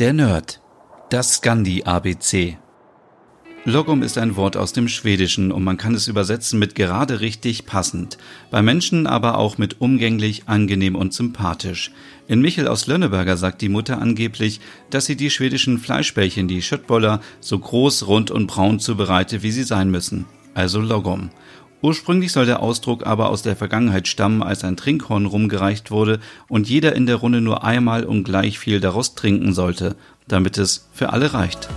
Der Nerd. Das Scandi-ABC. Logom ist ein Wort aus dem Schwedischen und man kann es übersetzen mit gerade richtig passend. Bei Menschen aber auch mit umgänglich, angenehm und sympathisch. In Michel aus Lönneberger sagt die Mutter angeblich, dass sie die schwedischen Fleischbällchen, die Schöttboller, so groß, rund und braun zubereite, wie sie sein müssen. Also Logom. Ursprünglich soll der Ausdruck aber aus der Vergangenheit stammen, als ein Trinkhorn rumgereicht wurde und jeder in der Runde nur einmal und gleich viel daraus trinken sollte, damit es für alle reicht.